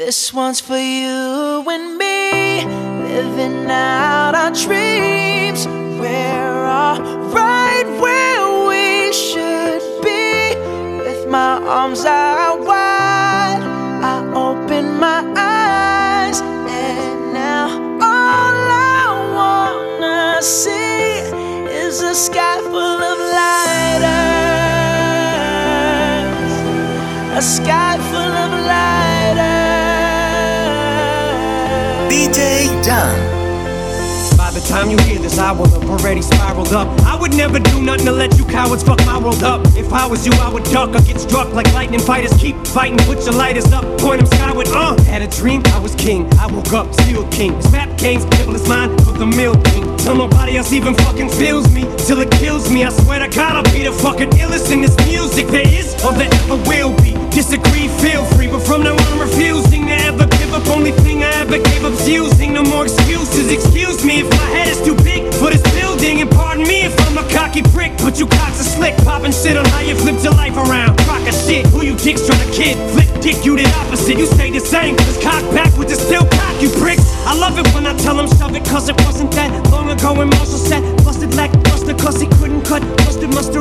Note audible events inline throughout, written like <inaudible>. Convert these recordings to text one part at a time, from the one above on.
This one's for you and me, living out our dreams. We're all right where we should be, with my arms out wide. I open my eyes, and now all I wanna see is a sky John. By the time you hear this, I will have already spiraled up. I would never do nothing to let you cowards fuck my world up. If I was you, I would duck or get struck like lightning fighters. Keep fighting, put your lighters up, point them skyward. Uh, had a dream, I was king. I woke up, still king. This rap game's devil is mine, for the mill king. Till nobody else even fucking feels me, till it kills me. I swear to God, I'll be the fucking illest in this music there is or there ever will be. Disagree, feel free, but from now on, I'm Only thing I ever gave up's using. No more excuses. Excuse me if my head is too big for this building, and pardon me if I'm a cocky prick. But you cocks are slick, popping shit on how you flipped your life around. Rock shit, who you dicks trying to kid? Flip dick, you the opposite. You stay the same, cause cock backwards is still cock, you pricks. I love it when I tell them shove it, cause it wasn't that long ago when Marshall said, busted like buster, cause he couldn't cut. Busted up, brain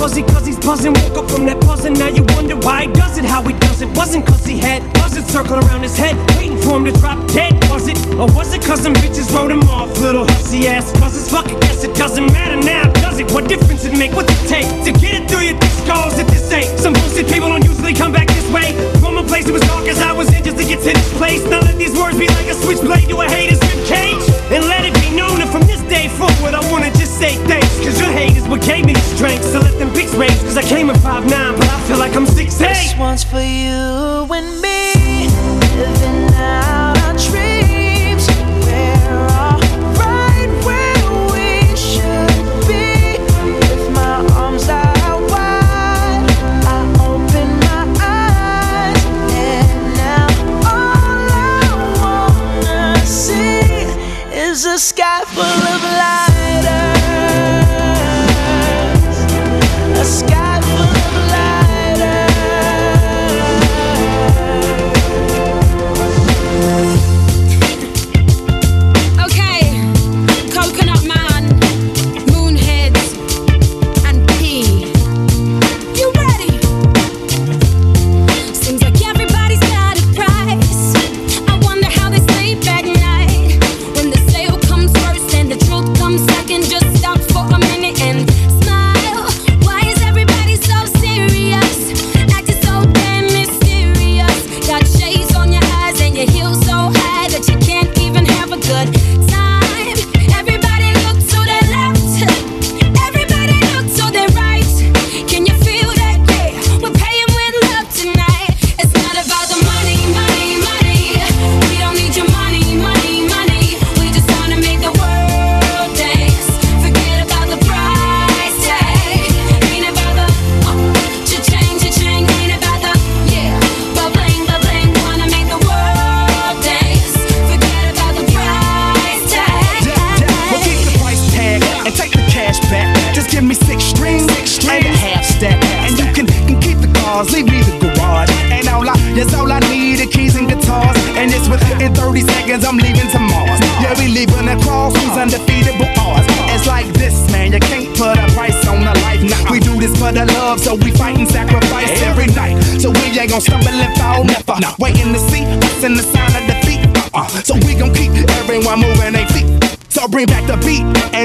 fuzzy, cause he's buzzing. Woke up from that buzzing, now you wonder why he does it, how he does it. Wasn't cause he had buzzard circling around his head, waiting for him to drop dead. Was it? Or was it cause some bitches wrote him off, little hussy ass? Cause it's fucking guess it doesn't matter now, does it? What difference it make? What's it take to get it through your skulls at this ain't? Some bullshit people don't usually come back this way. From a place that was dark as I was in just to get to this place. Now let these words be like a switchblade to a hater's rib cage. And let it be known that from this day forward, I wanna just say thanks. Cause your hate is what gave me the strength. So let them pics raise. Cause I came at 5'9, but I feel like I'm 6'8. This one's for you and me, living out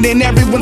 and then everyone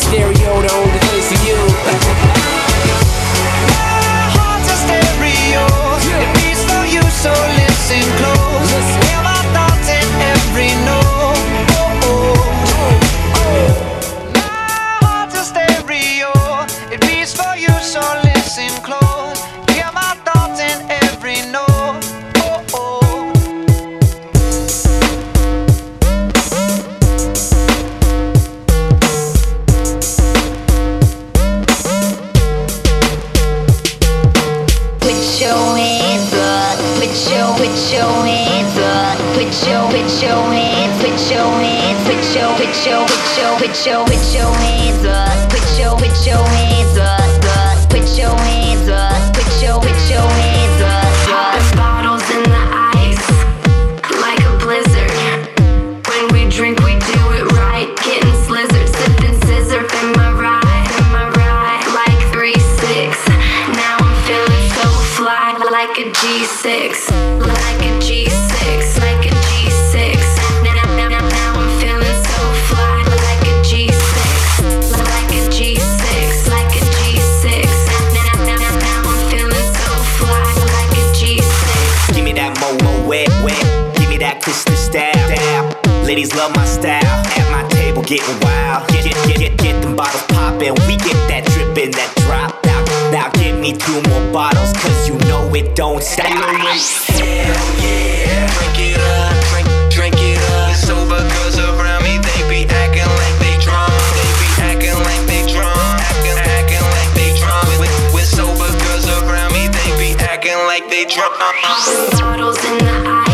stereo, the only place for you. getting wild. Get, get, get, get, get them bottles poppin'. We get that drippin', that drop Now, Now give me two more bottles, cause you know it don't stop. Hell yeah, drink it up, drink, drink it up. Sober girls around me, they be acting like they drunk. They be acting like they drunk. Acting, acting like they drunk. With, with sober girls around me, they be acting like they drunk. Bottles in the eye.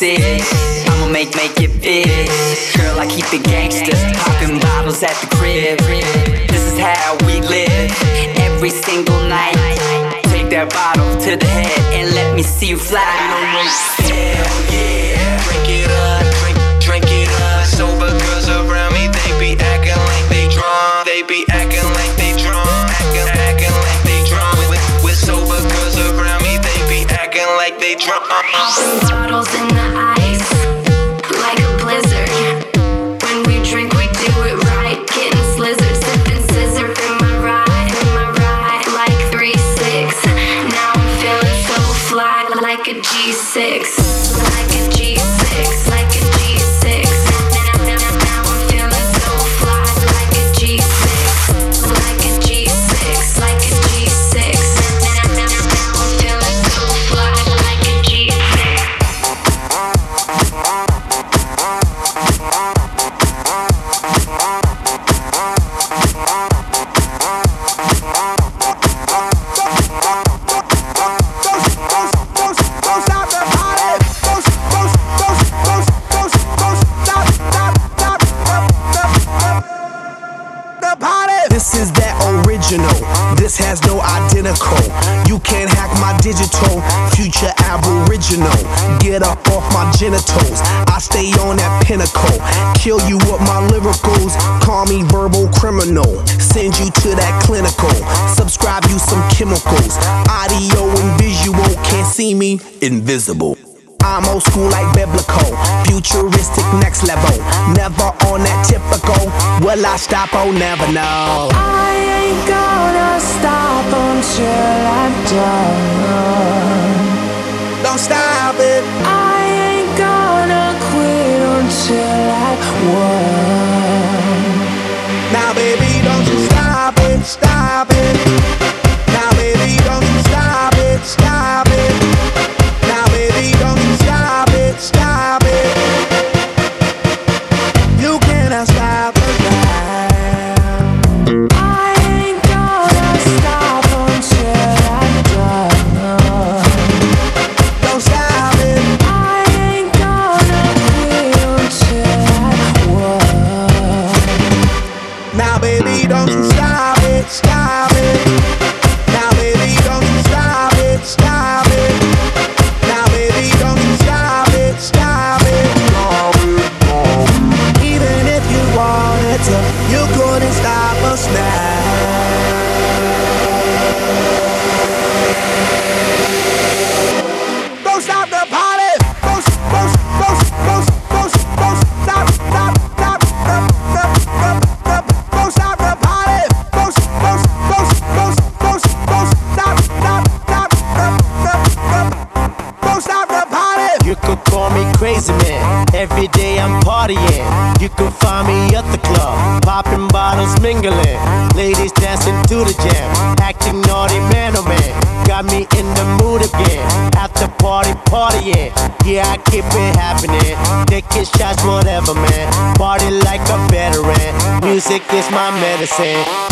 six. I'ma make make it big. Girl, I keep the gangsters popping bottles at the crib. This is how we live every single night. Take that bottle to the head and let me see you fly. Hell yeah, drink it up, drink, drink it up. Sober girls around me, they be acting like they drunk, they be acting like they drunk, acting, acting like they drunk. With, with sober girls around me, they be acting like they drunk. Bottles in stop or never know. I ain't gonna stop until I'm done. ese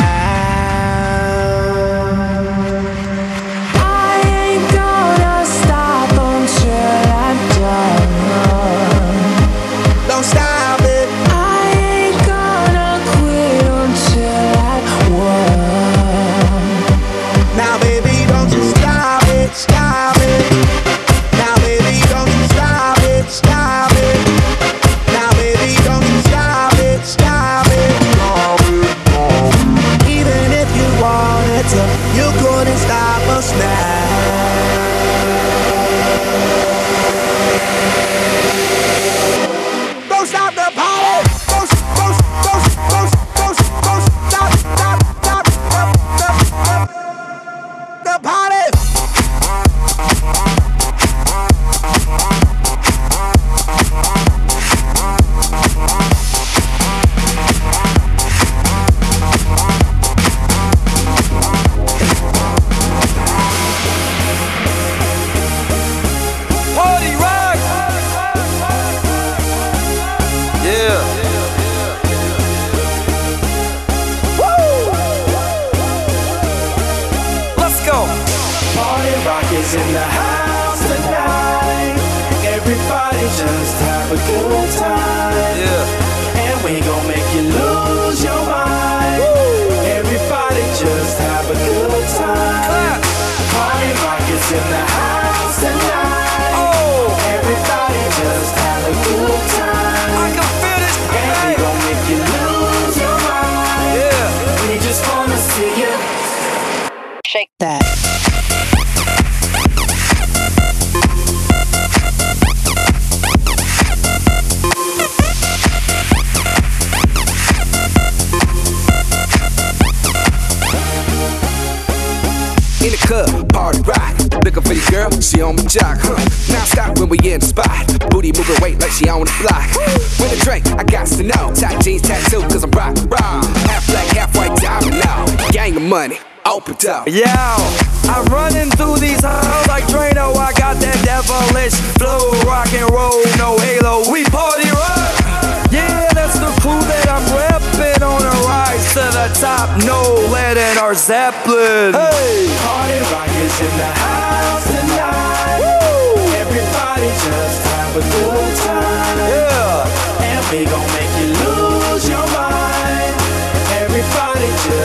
high just have a good time. Gang of money, open up. Yeah, I'm running through these halls like Drano. I got that devilish flow, rock and roll, no halo. We party rock. Yeah, that's the crew that I'm repping on a rise to the top. No lead in our Zeppelin. Hey, Party rock is in the house tonight. Everybody just have a good time. yeah. And we gon'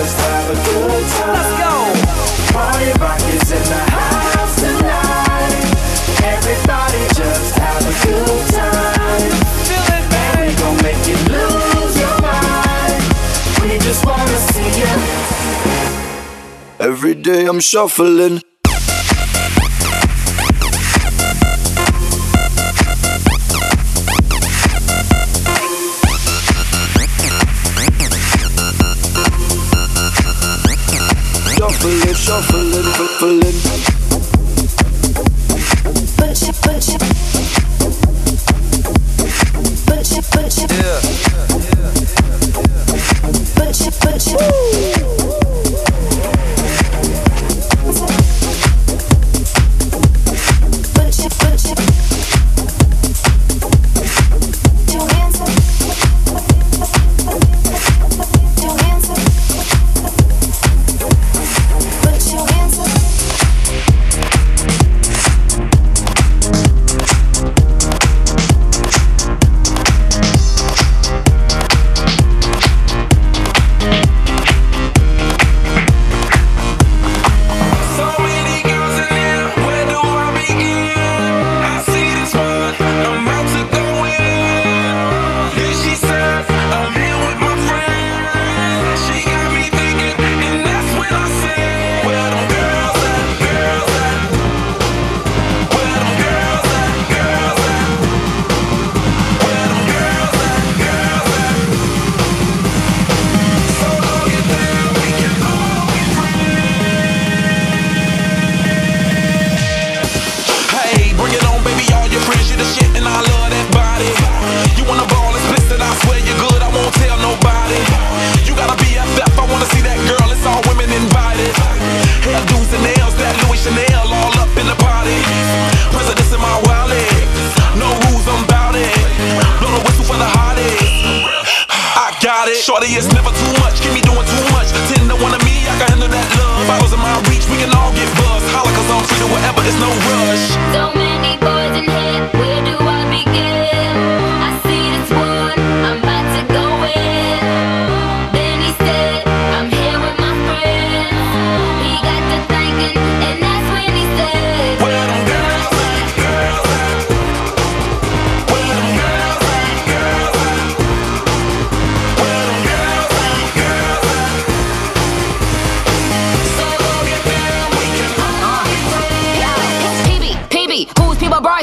just have a good time. Let's go. Party rock is in the house tonight. Everybody just have a good time. Feel it, And we baby. gon' make you lose your mind. We just wanna see you. Every day I'm shuffling. Shuffling, shuffling, shuffling.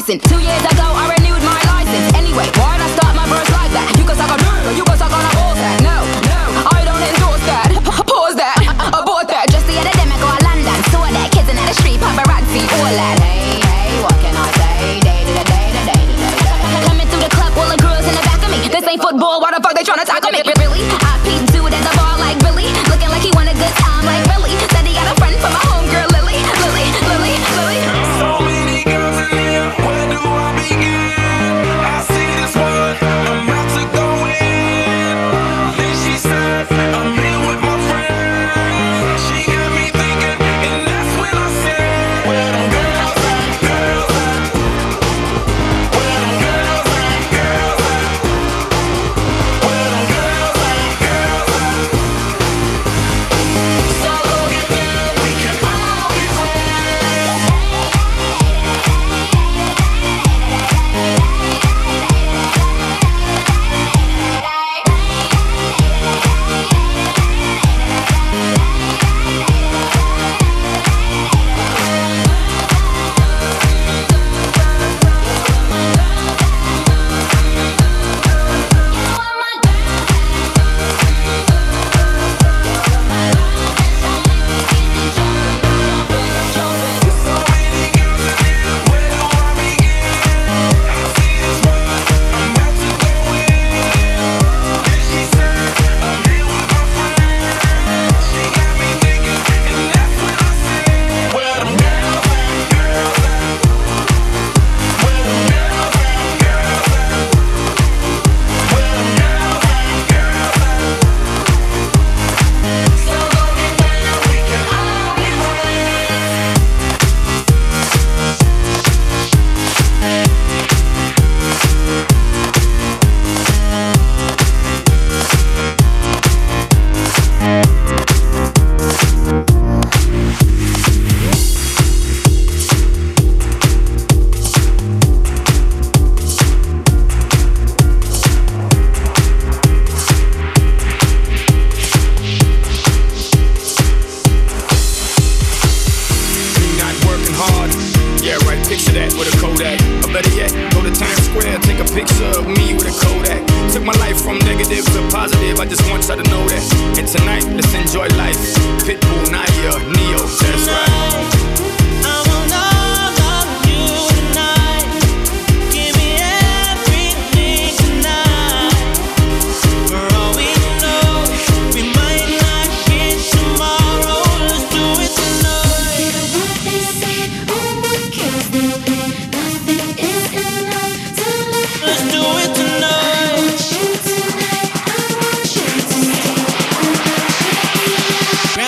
Tyson. Two years ago, I renewed my license. Anyway, why'd I start my verse like that? You can suck on dirt, you can suck on a ball sack. No, no, I don't endorse that. <laughs> Pause that, <laughs> abort that. Just the other day, I go to London, saw that kids in the street, paparazzi, all that. Hey, hey, what can I say? Day to day to day to <laughs> day. Coming through the club, all the girls in the back of me. This ain't football. Why the fuck they tryna talk?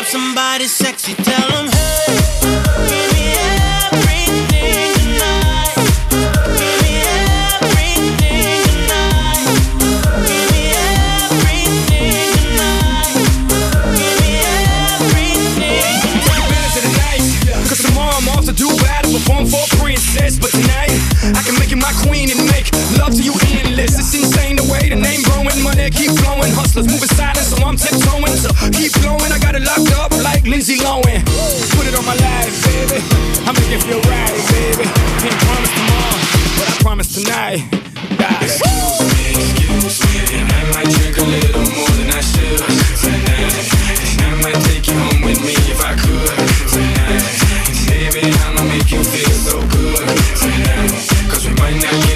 up somebody sexy, tell them hey. keep flowing. Hustlers moving silent, so I'm tiptoeing. So keep flowing. I got it locked up like Lindsay Lohan. Put it on my life, baby. I make it feel right, baby. Can't promise tomorrow, but I promise tonight. Guys. Excuse me, excuse me, and I might drink a little more than I should tonight. And I might take you home with me if I could tonight. And baby, I'ma make you feel so good tonight. Cause we might not get.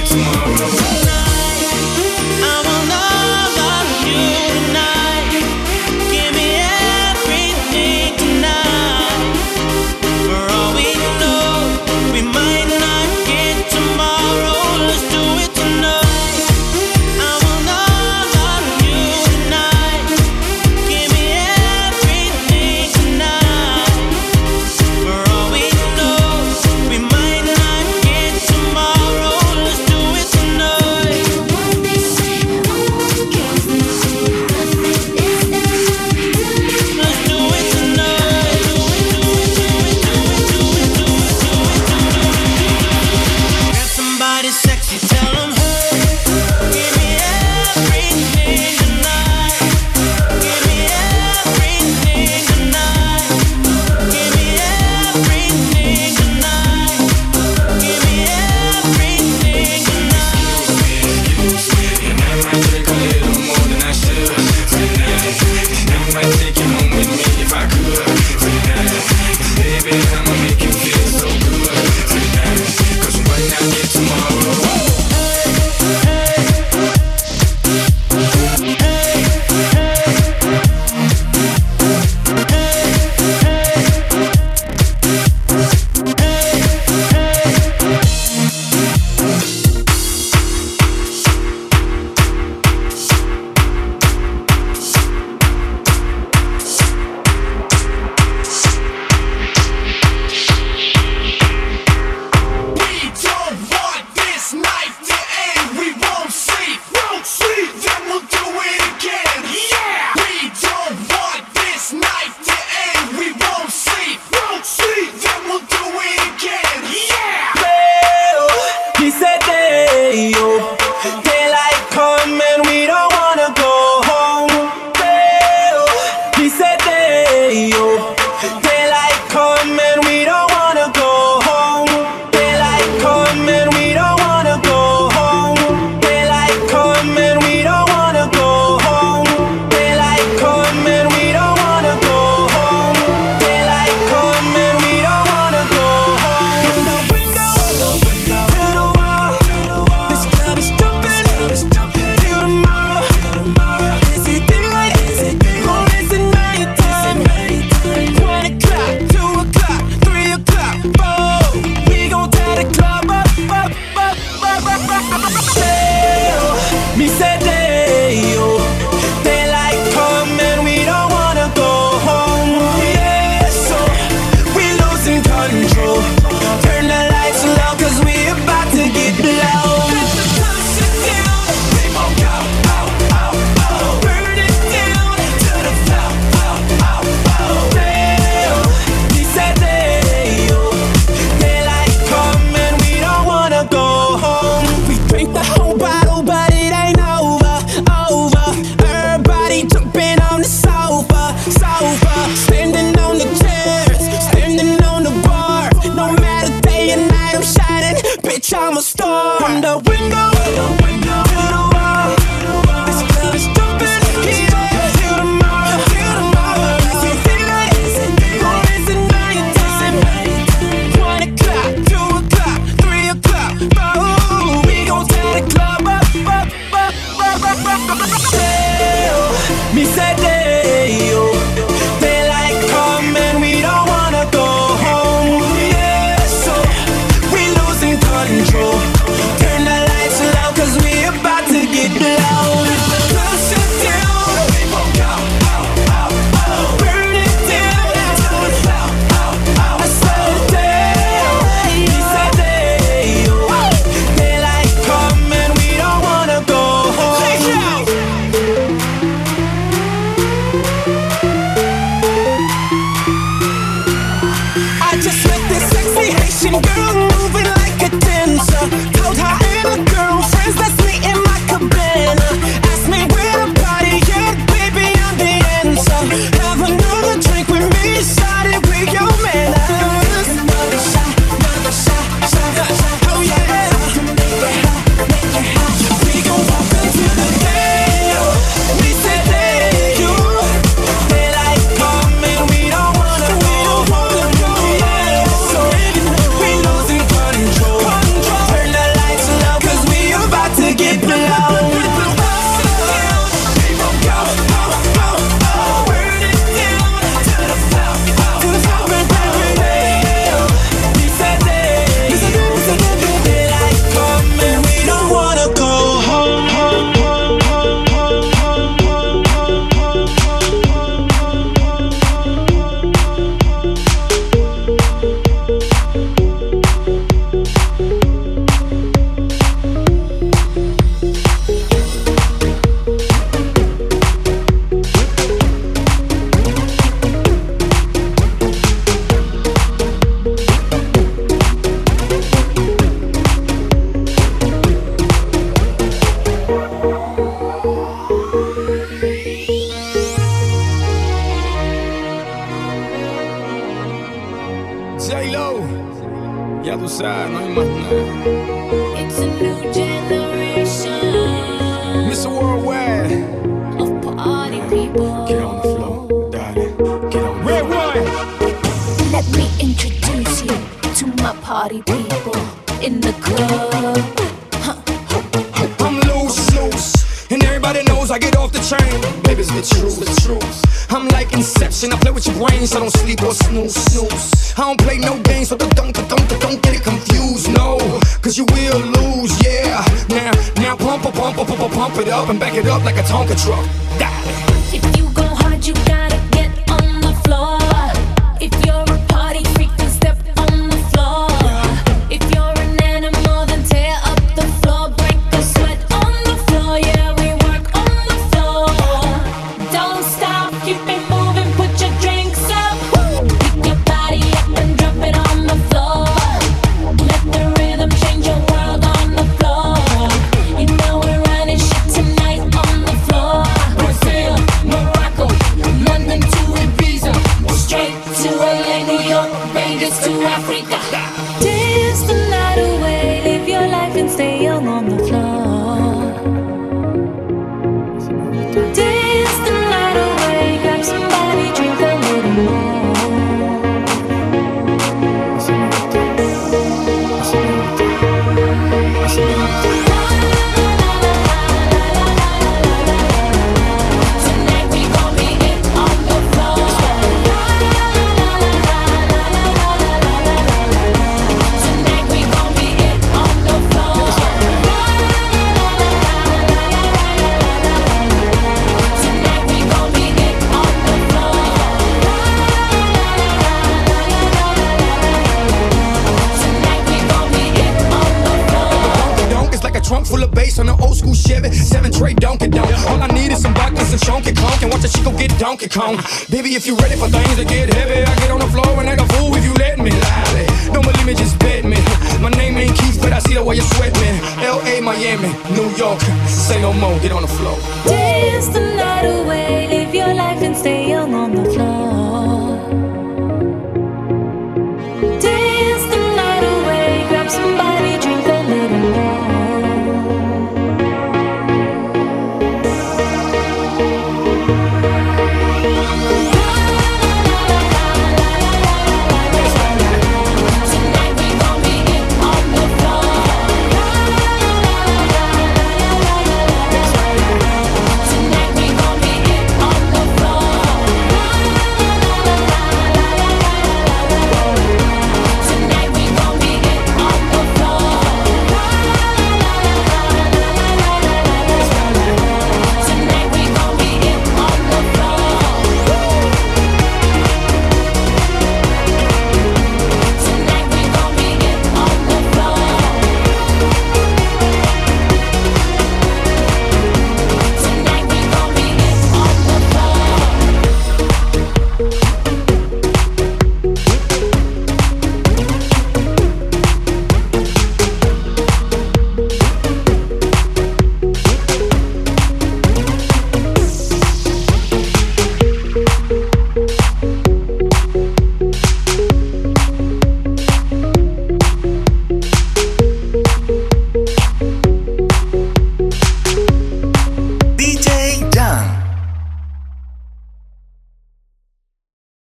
Get Donkey Kong. Baby, if you ready for things to get heavy, I get on the floor and act a fool if you let me. Lally. Don't believe me, just bet me. My name ain't Keith, but I see the way you sweat me. L.A., Miami, New York. Say no more, get on the floor. Dance the night away, live your life and stay young on the floor.